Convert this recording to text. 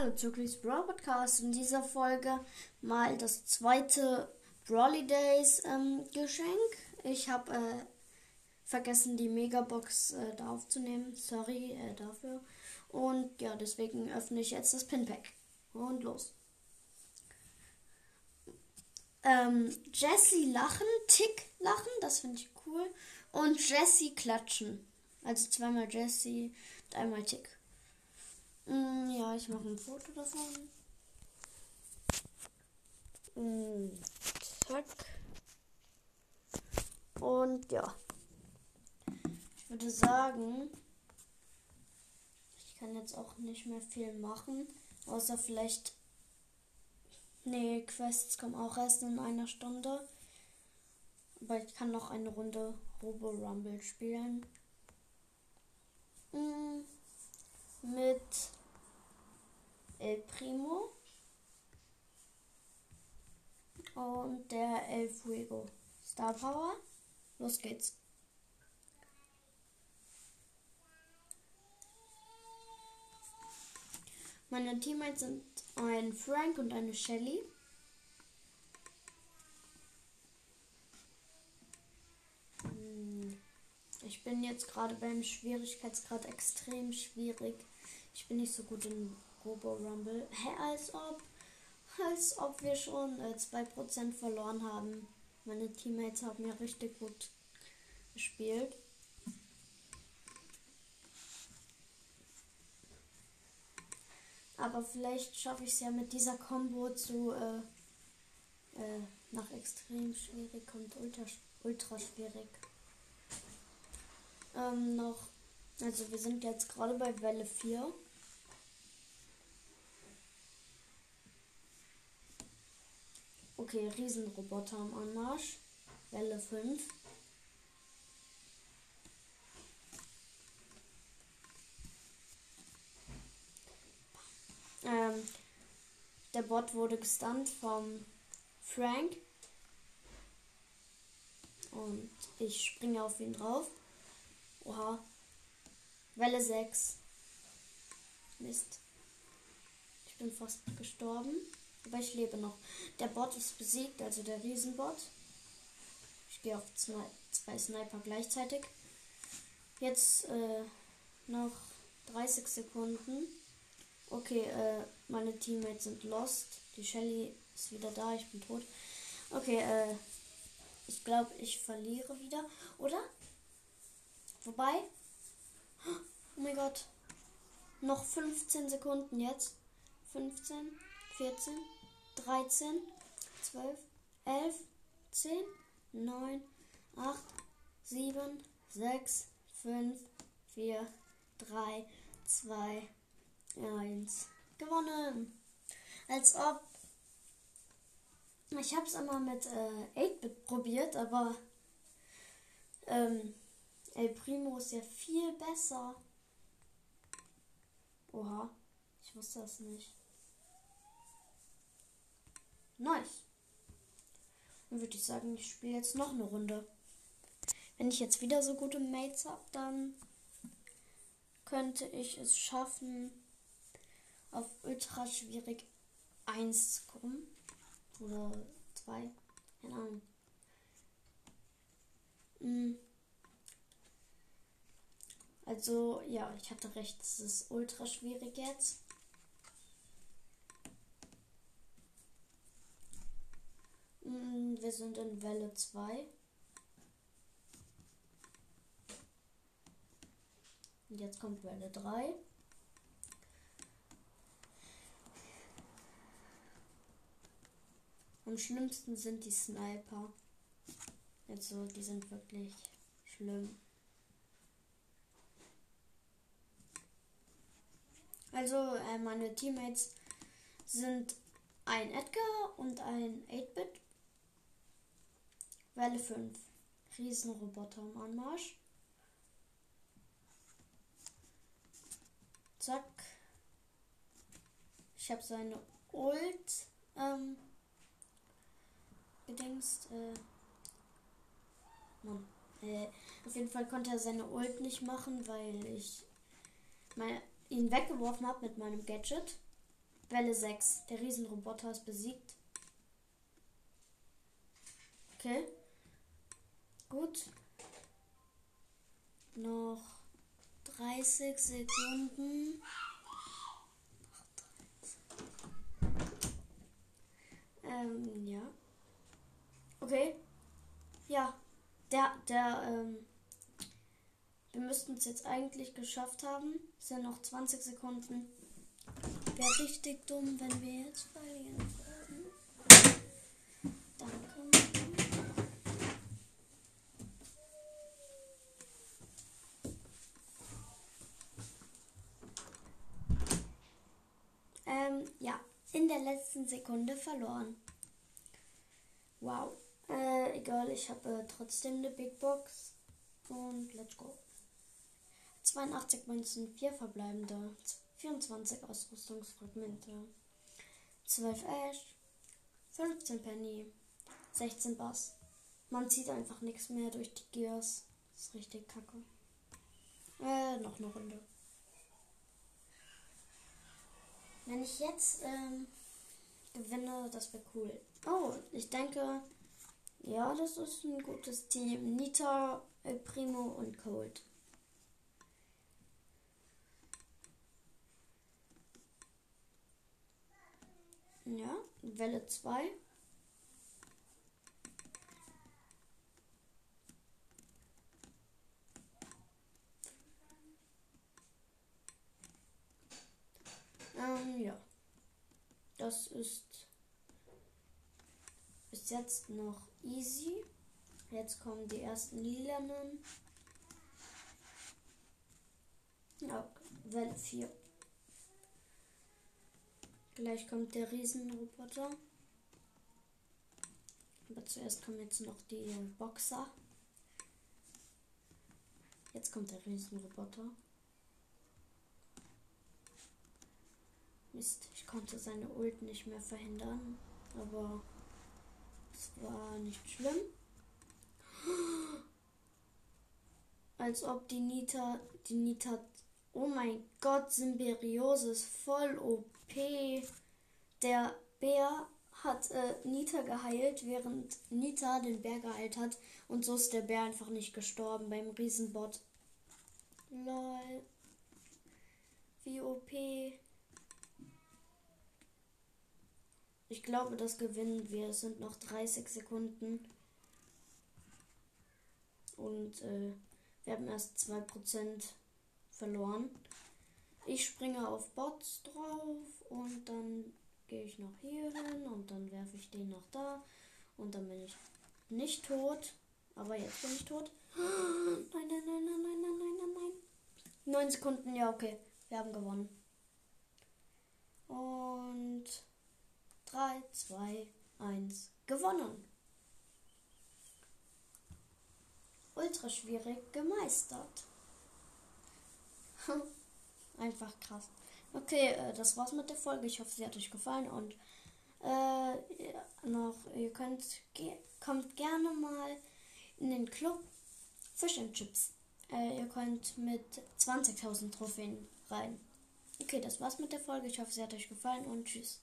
Hallo Zirklis Brawl Podcast. In dieser Folge mal das zweite Brawly Days ähm, Geschenk. Ich habe äh, vergessen, die Megabox äh, da aufzunehmen. Sorry äh, dafür. Und ja, deswegen öffne ich jetzt das Pinpack. Und los. Ähm, Jessie lachen, Tick lachen, das finde ich cool. Und Jessie klatschen. Also zweimal Jessie und einmal Tick. Mm, ja, ich mache ein Foto davon. Mm, zack. Und ja. Ich würde sagen, ich kann jetzt auch nicht mehr viel machen. Außer vielleicht. Nee, Quests kommen auch erst in einer Stunde. Aber ich kann noch eine Runde Robo Rumble spielen. Mm, mit El Primo und der El Fuego. Star Power. Los geht's. Meine Teammates sind ein Frank und eine Shelly. Hm, ich bin jetzt gerade beim Schwierigkeitsgrad extrem schwierig. Ich bin nicht so gut in Robo Rumble. Hä, als ob. Als ob wir schon äh, 2% verloren haben. Meine Teammates haben ja richtig gut gespielt. Aber vielleicht schaffe ich es ja mit dieser Combo zu äh, äh, nach extrem schwierig und ultra, ultra schwierig. Ähm, noch, also wir sind jetzt gerade bei Welle 4. Okay, Riesenroboter am Anmarsch. Welle 5. Ähm, der Bot wurde gestunt vom Frank. Und ich springe auf ihn drauf. Oha. Welle 6. Mist. Ich bin fast gestorben. Aber ich lebe noch. Der Bot ist besiegt, also der Riesenbot. Ich gehe auf zwei, zwei Sniper gleichzeitig. Jetzt äh, noch 30 Sekunden. Okay, äh, meine Teammates sind lost. Die Shelly ist wieder da, ich bin tot. Okay, äh, ich glaube, ich verliere wieder, oder? Wobei. Oh mein Gott. Noch 15 Sekunden jetzt. 15, 14, 13, 12, 11, 10, 9, 8, 7, 6, 5, 4, 3, 2, 1. Gewonnen. Als ob. Ich habe es einmal mit äh, 8-Bit probiert, aber ähm, El Primo ist ja viel besser. Oha, ich wusste das nicht. Nice. Dann würde ich sagen, ich spiele jetzt noch eine Runde. Wenn ich jetzt wieder so gute Mates habe, dann könnte ich es schaffen, auf ultra schwierig 1 zu kommen. Oder 2. Keine Ahnung. Hm. Also, ja, ich hatte recht, es ist ultra schwierig jetzt. Wir sind in Welle 2. Und jetzt kommt Welle 3. Am schlimmsten sind die Sniper. Also, die sind wirklich schlimm. Also, äh, meine Teammates sind ein Edgar und ein 8-Bit. Welle 5. Riesenroboter im Anmarsch. Zack. Ich habe seine Ult ähm, gedingst. Äh, Mann. Äh, auf jeden Fall konnte er seine Ult nicht machen, weil ich mein, ihn weggeworfen habe mit meinem Gadget. Welle 6. Der Riesenroboter ist besiegt. Okay. Gut. Noch 30 Sekunden. Ähm, ja. Okay. Ja. Der, der, ähm, wir müssten es jetzt eigentlich geschafft haben. Es sind noch 20 Sekunden. Wäre richtig dumm, wenn wir jetzt verlieren würden. Danke. Ähm, ja, in der letzten Sekunde verloren. Wow. Äh, egal, ich habe äh, trotzdem eine Big Box. Und let's go. 82 Münzen, 4 verbleibende, 24 Ausrüstungsfragmente, 12 Ash, 15 Penny, 16 Bass. Man zieht einfach nichts mehr durch die Gears. Das ist richtig kacke. Äh, noch eine Runde. Wenn ich jetzt ähm, gewinne, das wäre cool. Oh, ich denke, ja, das ist ein gutes Team. Nita, El Primo und Cold. Ja, Welle 2. Ähm, ja. Das ist bis jetzt noch easy. Jetzt kommen die ersten lilanen. Ja, Welle 4. Gleich kommt der Riesenroboter. Aber zuerst kommen jetzt noch die Boxer. Jetzt kommt der Riesenroboter. Mist, konnte seine Ult nicht mehr verhindern. Aber es war nicht schlimm. Als ob die Nita, die Nita, oh mein Gott, Symbiosis voll OP. Der Bär hat äh, Nita geheilt, während Nita den Bär geheilt hat. Und so ist der Bär einfach nicht gestorben beim Riesenbot. Lol. Wie OP. Ich glaube, das gewinnen wir. Es sind noch 30 Sekunden. Und äh, wir haben erst 2% verloren. Ich springe auf Bots drauf und dann gehe ich noch hier hin und dann werfe ich den noch da. Und dann bin ich nicht tot. Aber jetzt bin ich tot. Nein, nein, nein, nein, nein, nein, nein, nein, nein. Neun Sekunden, ja, okay. Wir haben gewonnen. Und 3, 2, 1. Gewonnen. Ultra schwierig gemeistert. Einfach krass. Okay, äh, das war's mit der Folge. Ich hoffe, sie hat euch gefallen und äh, noch, ihr könnt, ge kommt gerne mal in den Club Fish and Chips. Äh, ihr könnt mit 20.000 Trophäen rein. Okay, das war's mit der Folge. Ich hoffe, sie hat euch gefallen und tschüss.